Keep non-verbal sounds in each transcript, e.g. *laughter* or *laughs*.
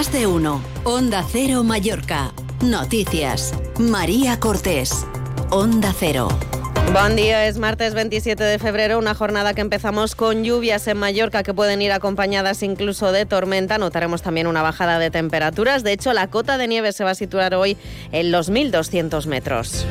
Más de uno. Onda Cero Mallorca. Noticias. María Cortés. Onda Cero. Buen día, es martes 27 de febrero, una jornada que empezamos con lluvias en Mallorca que pueden ir acompañadas incluso de tormenta. Notaremos también una bajada de temperaturas. De hecho, la cota de nieve se va a situar hoy en los 1.200 metros.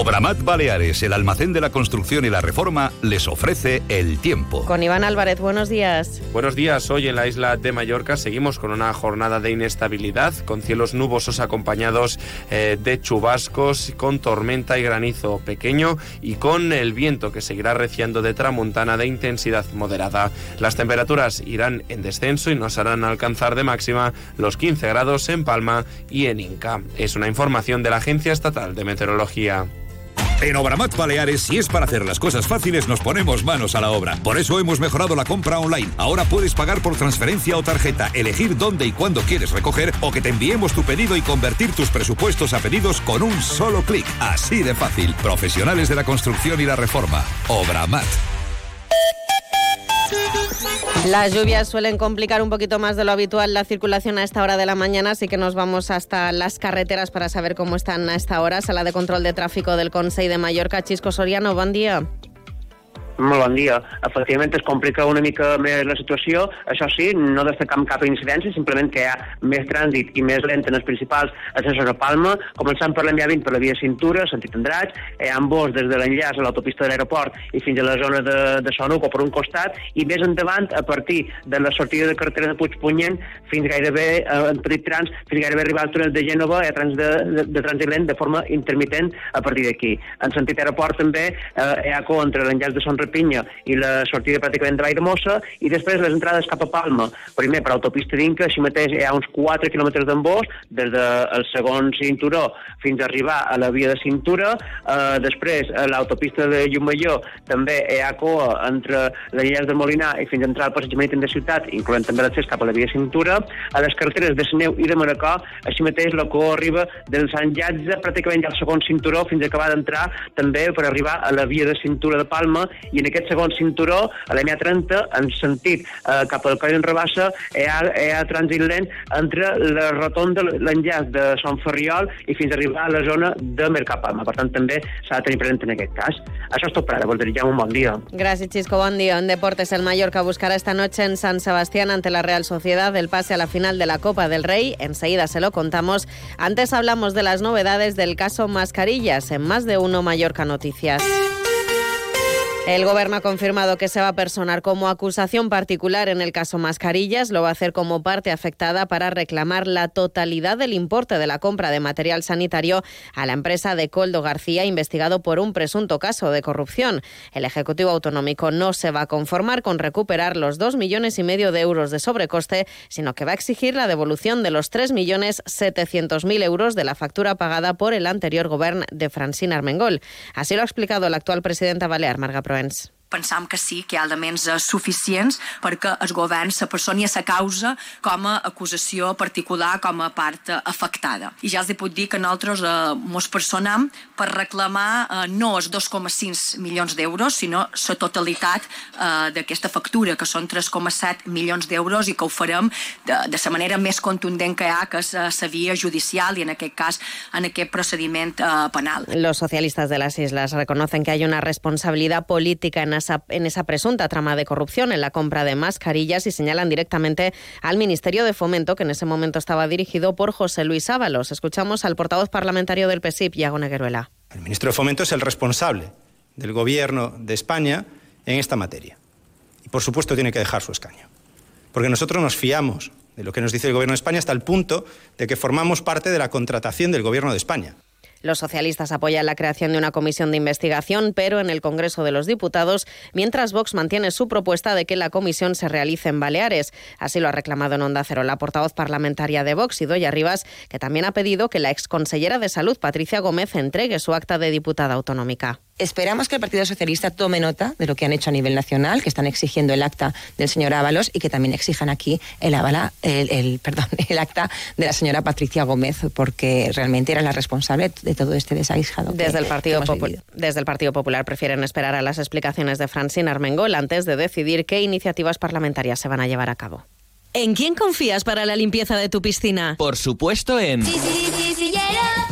Obramat Baleares, el almacén de la construcción y la reforma, les ofrece el tiempo. Con Iván Álvarez, buenos días. Buenos días. Hoy en la isla de Mallorca seguimos con una jornada de inestabilidad, con cielos nubosos acompañados eh, de chubascos, con tormenta y granizo pequeño y con el viento que seguirá reciando de tramontana de intensidad moderada. Las temperaturas irán en descenso y nos harán alcanzar de máxima los 15 grados en Palma y en Inca. Es una información de la Agencia Estatal de Meteorología. En Obramat Baleares, si es para hacer las cosas fáciles, nos ponemos manos a la obra. Por eso hemos mejorado la compra online. Ahora puedes pagar por transferencia o tarjeta, elegir dónde y cuándo quieres recoger o que te enviemos tu pedido y convertir tus presupuestos a pedidos con un solo clic. Así de fácil. Profesionales de la construcción y la reforma. Obramat. Las lluvias suelen complicar un poquito más de lo habitual la circulación a esta hora de la mañana, así que nos vamos hasta las carreteras para saber cómo están a esta hora. Sala de control de tráfico del Consell de Mallorca, Chisco Soriano, buen día. Bon dia. Efectivament, es complica una mica més la situació. Això sí, no destacam cap incidència, simplement que hi ha més trànsit i més lent en els principals accessos a Palma, començant per l'enllà 20 per la via Cintura, sentit Andratx, hi ha ambos des de l'enllaç a l'autopista de l'aeroport i fins a la zona de, de Sonuco per un costat, i més endavant, a partir de la sortida de carretera de Puigpunyent, fins gairebé, eh, en petit trans, fins gairebé arribar al túnel de Gènova, hi ha trans de, de, de trànsit lent de forma intermitent a partir d'aquí. En sentit aeroport també eh, hi ha contra l'enllaç de Son Rapinya i la sortida pràcticament de Valldemossa i després les entrades cap a Palma. Primer per autopista d'Inca, així mateix hi ha uns 4 quilòmetres d'embós des del segon cinturó fins a arribar a la via de cintura. Eh, després a l'autopista de Llumalló també hi ha coa entre l'enllaç de Molinar i fins a entrar al passeig marítim de ciutat, incloent també l'accés cap a la via de cintura. A les carreteres de Seneu i de Manacor, així mateix la coa arriba del Sant Jatze pràcticament al segon cinturó fins a acabar d'entrar també per arribar a la via de cintura de Palma i en aquest segon cinturó, a la 30 en sentit eh, cap al coll en Rabassa, hi ha, hi ha trànsit lent entre la rotonda, l'enllaç de Sant Ferriol i fins a arribar a la zona de Mercapalma. Per tant, també s'ha de tenir present en aquest cas. Això és tot per ara. Vos desitgem un bon dia. Gracias, Chisco. Buen día. En deportes, el Mallorca buscará esta noche en San Sebastián ante la Real Sociedad el pase a la final de la Copa del Rey. Enseguida se lo contamos. Antes hablamos de las novedades del caso Mascarillas en más de uno Mallorca Noticias. El Gobierno ha confirmado que se va a personar como acusación particular en el caso Mascarillas. Lo va a hacer como parte afectada para reclamar la totalidad del importe de la compra de material sanitario a la empresa de Coldo García, investigado por un presunto caso de corrupción. El Ejecutivo Autonómico no se va a conformar con recuperar los dos millones y medio de euros de sobrecoste, sino que va a exigir la devolución de los tres millones setecientos mil euros de la factura pagada por el anterior gobierno de Francina Armengol. Así lo ha explicado la actual presidenta balear, Marga Bruins. Pensam que sí, que hi ha elements eh, suficients perquè el govern se personi a la causa com a acusació particular, com a part eh, afectada. I ja els puc dir que nosaltres eh, mos personam per reclamar eh, no els 2,5 milions d'euros, sinó la totalitat eh, d'aquesta factura, que són 3,7 milions d'euros i que ho farem de, de la manera més contundent que hi ha, que és eh, la via judicial i en aquest cas en aquest procediment eh, penal. Los socialistas de las islas reconocen que hay una responsabilidad política en en esa presunta trama de corrupción en la compra de mascarillas y señalan directamente al Ministerio de Fomento, que en ese momento estaba dirigido por José Luis Ábalos. Escuchamos al portavoz parlamentario del PSIP, Iago Negueruela. El ministro de Fomento es el responsable del Gobierno de España en esta materia. Y, por supuesto, tiene que dejar su escaño. Porque nosotros nos fiamos de lo que nos dice el Gobierno de España hasta el punto de que formamos parte de la contratación del Gobierno de España. Los socialistas apoyan la creación de una comisión de investigación, pero en el Congreso de los Diputados, mientras Vox mantiene su propuesta de que la comisión se realice en Baleares. Así lo ha reclamado en Onda Cero la portavoz parlamentaria de Vox, Idoya Rivas, que también ha pedido que la exconsellera de Salud, Patricia Gómez, entregue su acta de diputada autonómica. Esperamos que el Partido Socialista tome nota de lo que han hecho a nivel nacional, que están exigiendo el acta del señor Ábalos y que también exijan aquí el, avala, el, el, *laughs* perdón, el acta de la señora Patricia Gómez, porque realmente era la responsable de todo este desaguisado. Desde, el Partido desde el Partido Popular prefieren esperar a las explicaciones de Francine Armengol antes de decidir qué iniciativas parlamentarias se van a llevar a cabo. ¿En quién confías para la limpieza de tu piscina? Por supuesto en...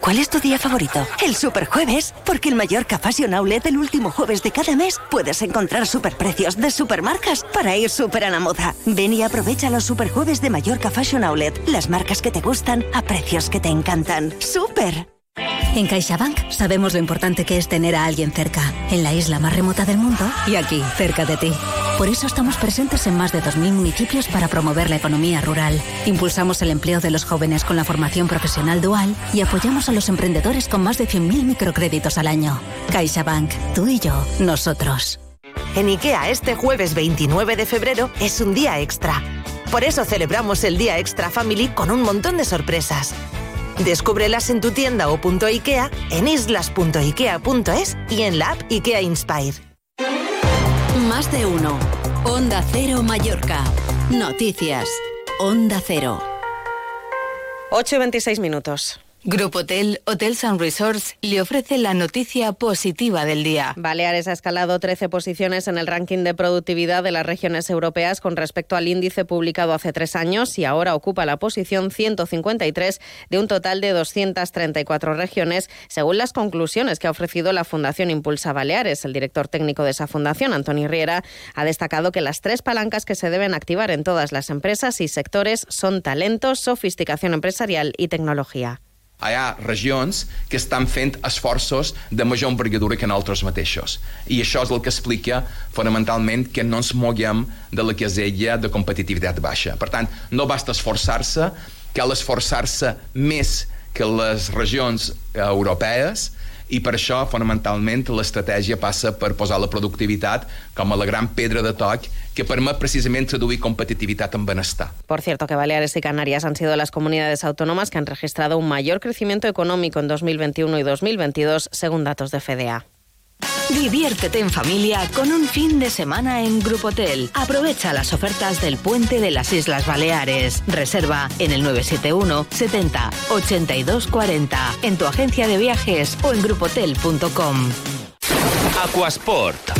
¿Cuál es tu día favorito? El Superjueves, porque el Mallorca Fashion Outlet el último jueves de cada mes puedes encontrar superprecios de supermarcas para ir súper a la moda. Ven y aprovecha los Superjueves de Mallorca Fashion Outlet, las marcas que te gustan a precios que te encantan. ¡Súper! En CaixaBank sabemos lo importante que es tener a alguien cerca, en la isla más remota del mundo y aquí, cerca de ti. Por eso estamos presentes en más de 2.000 municipios para promover la economía rural. Impulsamos el empleo de los jóvenes con la formación profesional dual y apoyamos a los emprendedores con más de 100.000 microcréditos al año. CaixaBank, tú y yo, nosotros. En IKEA este jueves 29 de febrero es un día extra. Por eso celebramos el Día Extra Family con un montón de sorpresas. Descúbrelas en tu tienda o punto IKEA, en islas.ikea.es y en la app IKEA Inspire. Más de uno. Onda Cero Mallorca. Noticias. Onda Cero. 8 y 26 minutos. Grupo Hotel, Hotels and Resorts le ofrece la noticia positiva del día. Baleares ha escalado 13 posiciones en el ranking de productividad de las regiones europeas con respecto al índice publicado hace tres años y ahora ocupa la posición 153 de un total de 234 regiones, según las conclusiones que ha ofrecido la Fundación Impulsa Baleares. El director técnico de esa fundación, Antoni Riera, ha destacado que las tres palancas que se deben activar en todas las empresas y sectores son talento, sofisticación empresarial y tecnología. Hi ha regions que estan fent esforços de major envergadura que nosaltres mateixos. I això és el que explica fonamentalment que no ens moguem de la casella de competitivitat baixa. Per tant, no basta esforçar-se, cal esforçar-se més que les regions europees i per això, fonamentalment, l'estratègia passa per posar la productivitat com a la gran pedra de toc que permet precisament traduir competitivitat en benestar. Por cierto, que Baleares y Canarias han sido las comunidades autónomas que han registrado un mayor crecimiento económico en 2021 y 2022, según datos de FDA. Diviértete en familia con un fin de semana en Grupo Hotel. Aprovecha las ofertas del Puente de las Islas Baleares. Reserva en el 971 70 82 40 en tu agencia de viajes o en grupotel.com. Aquasport.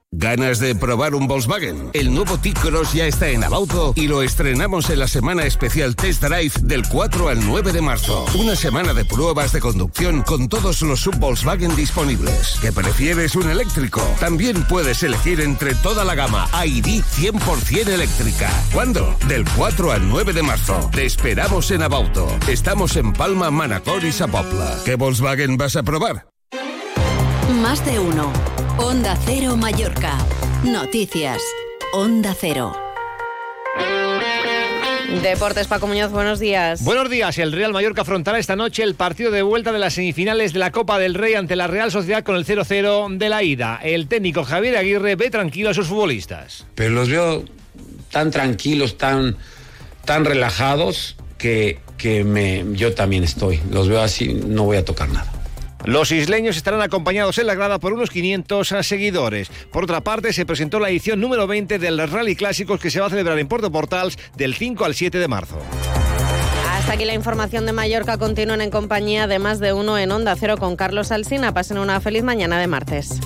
¿Ganas de probar un Volkswagen? El nuevo T-Cross ya está en Abauto y lo estrenamos en la semana especial Test Drive del 4 al 9 de marzo. Una semana de pruebas de conducción con todos los sub-Volkswagen disponibles. ¿Que prefieres un eléctrico? También puedes elegir entre toda la gama ID 100% eléctrica. ¿Cuándo? Del 4 al 9 de marzo. Te esperamos en Abauto. Estamos en Palma, Manacor y Sapopla. ¿Qué Volkswagen vas a probar? Más de uno. Onda Cero Mallorca. Noticias. Onda Cero. Deportes, Paco Muñoz, buenos días. Buenos días. El Real Mallorca afrontará esta noche el partido de vuelta de las semifinales de la Copa del Rey ante la Real Sociedad con el 0-0 de la ida. El técnico Javier Aguirre ve tranquilo a sus futbolistas. Pero los veo tan tranquilos, tan, tan relajados que, que me, yo también estoy. Los veo así, no voy a tocar nada. Los isleños estarán acompañados en la grada por unos 500 seguidores. Por otra parte, se presentó la edición número 20 del Rally Clásicos que se va a celebrar en Puerto Portals del 5 al 7 de marzo. Hasta aquí la información de Mallorca. Continúan en compañía de más de uno en Onda Cero con Carlos Alsina. Pasen una feliz mañana de martes.